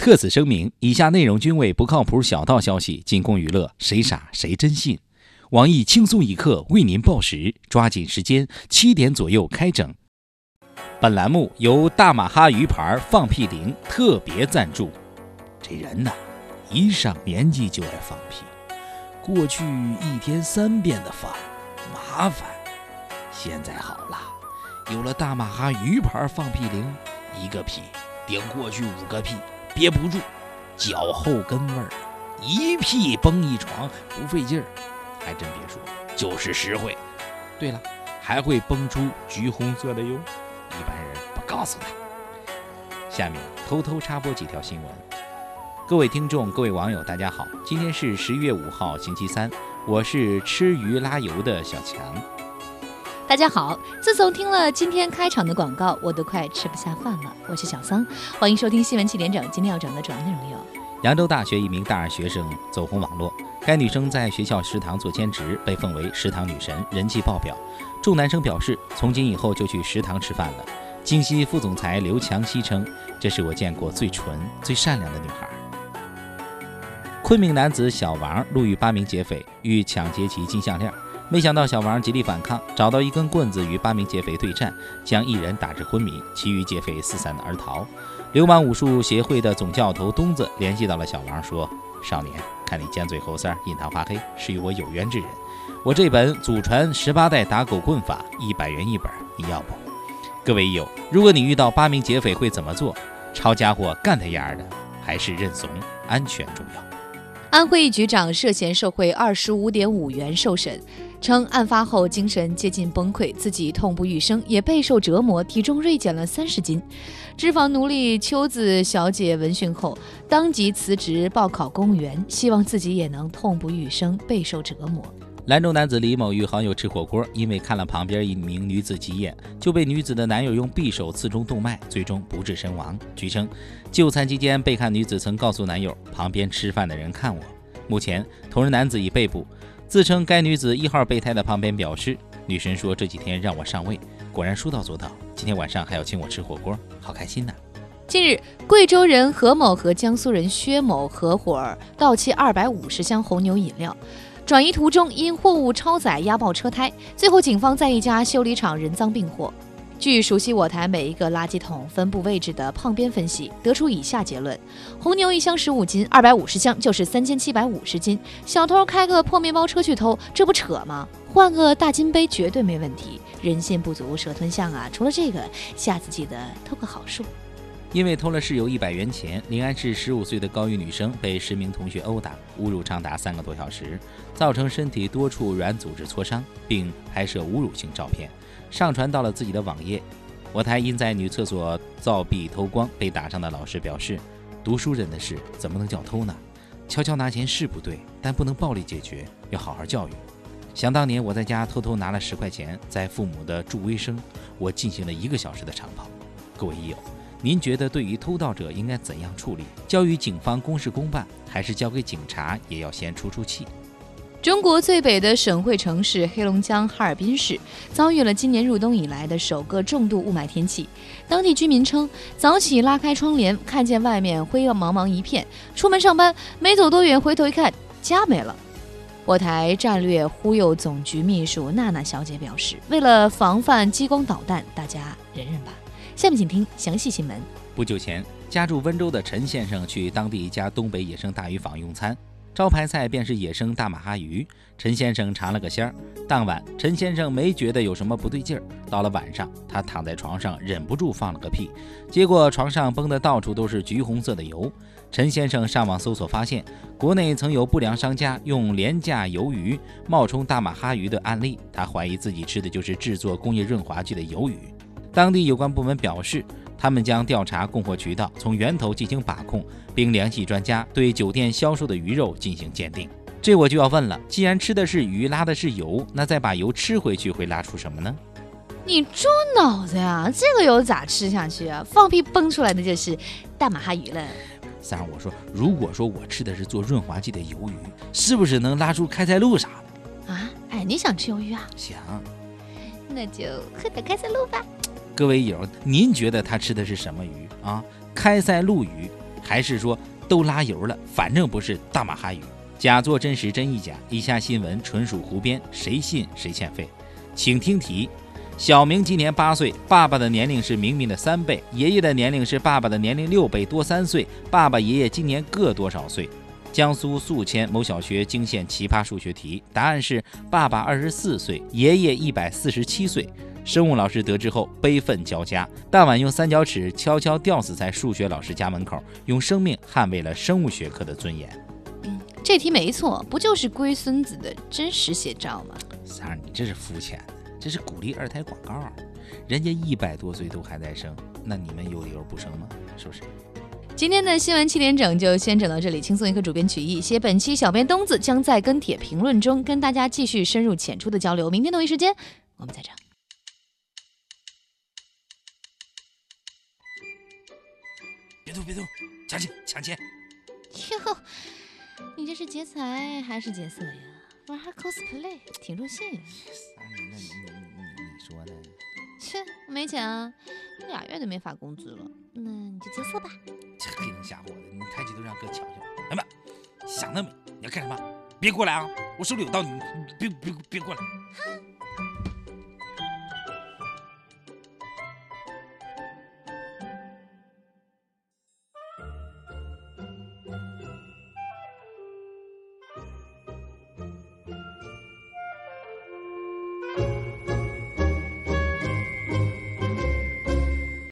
特此声明，以下内容均为不靠谱小道消息，仅供娱乐，谁傻谁真信。网易轻松一刻为您报时，抓紧时间，七点左右开整。本栏目由大马哈鱼牌放屁灵特别赞助。这人呐，一上年纪就爱放屁，过去一天三遍的放，麻烦。现在好了，有了大马哈鱼牌放屁灵，一个屁顶过去五个屁。憋不住，脚后跟味儿，一屁崩一床，不费劲儿，还真别说，就是实惠。对了，还会崩出橘红色的哟，一般人不告诉他。下面偷偷插播几条新闻。各位听众，各位网友，大家好，今天是十一月五号，星期三，我是吃鱼拉油的小强。大家好，自从听了今天开场的广告，我都快吃不下饭了。我是小桑，欢迎收听新闻七点整。今天要整的主要内容有：扬州大学一名大二学生走红网络，该女生在学校食堂做兼职，被奉为食堂女神，人气爆表。众男生表示，从今以后就去食堂吃饭了。京西副总裁刘强西称：“这是我见过最纯、最善良的女孩。”昆明男子小王路遇八名劫匪，欲抢劫其金项链。没想到小王极力反抗，找到一根棍子与八名劫匪对战，将一人打至昏迷，其余劫匪四散而逃。流氓武术协会的总教头东子联系到了小王，说：“少年，看你尖嘴猴腮，印堂发黑，是与我有缘之人。我这本祖传十八代打狗棍法，一百元一本，你要不？”各位友，如果你遇到八名劫匪会怎么做？抄家伙干他丫的，还是认怂？安全重要。安徽一局长涉嫌受贿二十五点五元受审。称案发后精神接近崩溃，自己痛不欲生，也备受折磨，体重锐减了三十斤。脂肪奴隶秋子小姐闻讯后，当即辞职报考公务员，希望自己也能痛不欲生，备受折磨。兰州男子李某与好友吃火锅，因为看了旁边一名女子急眼，就被女子的男友用匕首刺中动脉，最终不治身亡。据称，就餐期间，被看女子曾告诉男友：“旁边吃饭的人看我。”目前，同人男子已被捕。自称该女子一号备胎的旁边表示，女神说这几天让我上位，果然说到做到。今天晚上还要请我吃火锅，好开心呐！近日，贵州人何某和江苏人薛某合伙盗窃二百五十箱红牛饮料，转移途中因货物超载压爆车胎，最后警方在一家修理厂人赃并获。据熟悉我台每一个垃圾桶分布位置的胖边分析，得出以下结论：红牛一箱十五斤，二百五十箱就是三千七百五十斤。小偷开个破面包车去偷，这不扯吗？换个大金杯绝对没问题。人心不足蛇吞象啊！除了这个，下次记得偷个好数。因为偷了室友一百元钱，临安市十五岁的高一女生被十名同学殴打、侮辱长达三个多小时，造成身体多处软组织挫伤，并拍摄侮辱性照片。上传到了自己的网页。我台因在女厕所造壁偷光被打伤的老师表示：“读书人的事怎么能叫偷呢？悄悄拿钱是不对，但不能暴力解决，要好好教育。”想当年我在家偷偷拿了十块钱，在父母的助威声，我进行了一个小时的长跑。各位益友，您觉得对于偷盗者应该怎样处理？交予警方公事公办，还是交给警察也要先出出气？中国最北的省会城市黑龙江哈尔滨市遭遇了今年入冬以来的首个重度雾霾天气。当地居民称，早起拉开窗帘，看见外面灰茫茫一片，出门上班没走多远，回头一看，家没了。我台战略忽悠总局秘书娜娜小姐表示，为了防范激光导弹，大家忍忍吧。下面请听详细新闻。不久前，家住温州的陈先生去当地一家东北野生大鱼坊用餐。招牌菜便是野生大马哈鱼，陈先生尝了个鲜儿。当晚，陈先生没觉得有什么不对劲儿。到了晚上，他躺在床上，忍不住放了个屁，结果床上崩的到处都是橘红色的油。陈先生上网搜索，发现国内曾有不良商家用廉价鱿鱼冒充大马哈鱼的案例，他怀疑自己吃的就是制作工业润滑剂的鱿鱼。当地有关部门表示。他们将调查供货渠道，从源头进行把控，并联系专家对酒店销售的鱼肉进行鉴定。这我就要问了：既然吃的是鱼，拉的是油，那再把油吃回去会拉出什么呢？你猪脑子呀！这个油咋吃下去啊？放屁崩出来的就是大马哈鱼了。三儿，我说，如果说我吃的是做润滑剂的鱿鱼，是不是能拉出开塞露啥的？啊？哎，你想吃鱿鱼啊？想。那就喝点开塞露吧。各位友，您觉得他吃的是什么鱼啊？开塞露鱼，还是说都拉油了？反正不是大马哈鱼。假作真实，真亦假。以下新闻纯属胡编，谁信谁欠费。请听题：小明今年八岁，爸爸的年龄是明明的三倍，爷爷的年龄是爸爸的年龄六倍多三岁。爸爸、爷爷今年各多少岁？江苏宿迁某小学惊现奇葩数学题，答案是爸爸二十四岁，爷爷一百四十七岁。生物老师得知后悲愤交加，当晚用三角尺悄悄吊死在数学老师家门口，用生命捍卫了生物学科的尊严。嗯，这题没错，不就是龟孙子的真实写照吗？三儿，你这是肤浅的，这是鼓励二胎广告。人家一百多岁都还在生，那你们有理由不生吗？是不是？今天的新闻七点整就先整到这里，轻松一刻主编曲艺，写本期小编东子将在跟帖评论中跟大家继续深入浅出的交流。明天同一时间，我们再整。动别动，抢钱抢钱！哟，你这是劫财还是劫色呀？玩 cosplay 挺入戏。那你你你你说呢？切，没钱啊，俩月都没发工资了，那你就劫色吧。这黑灯瞎火的，你抬起头让哥瞧瞧。哎妈，想得美！你要干什么？别过来啊！我手里有刀，你别别别过来！哼。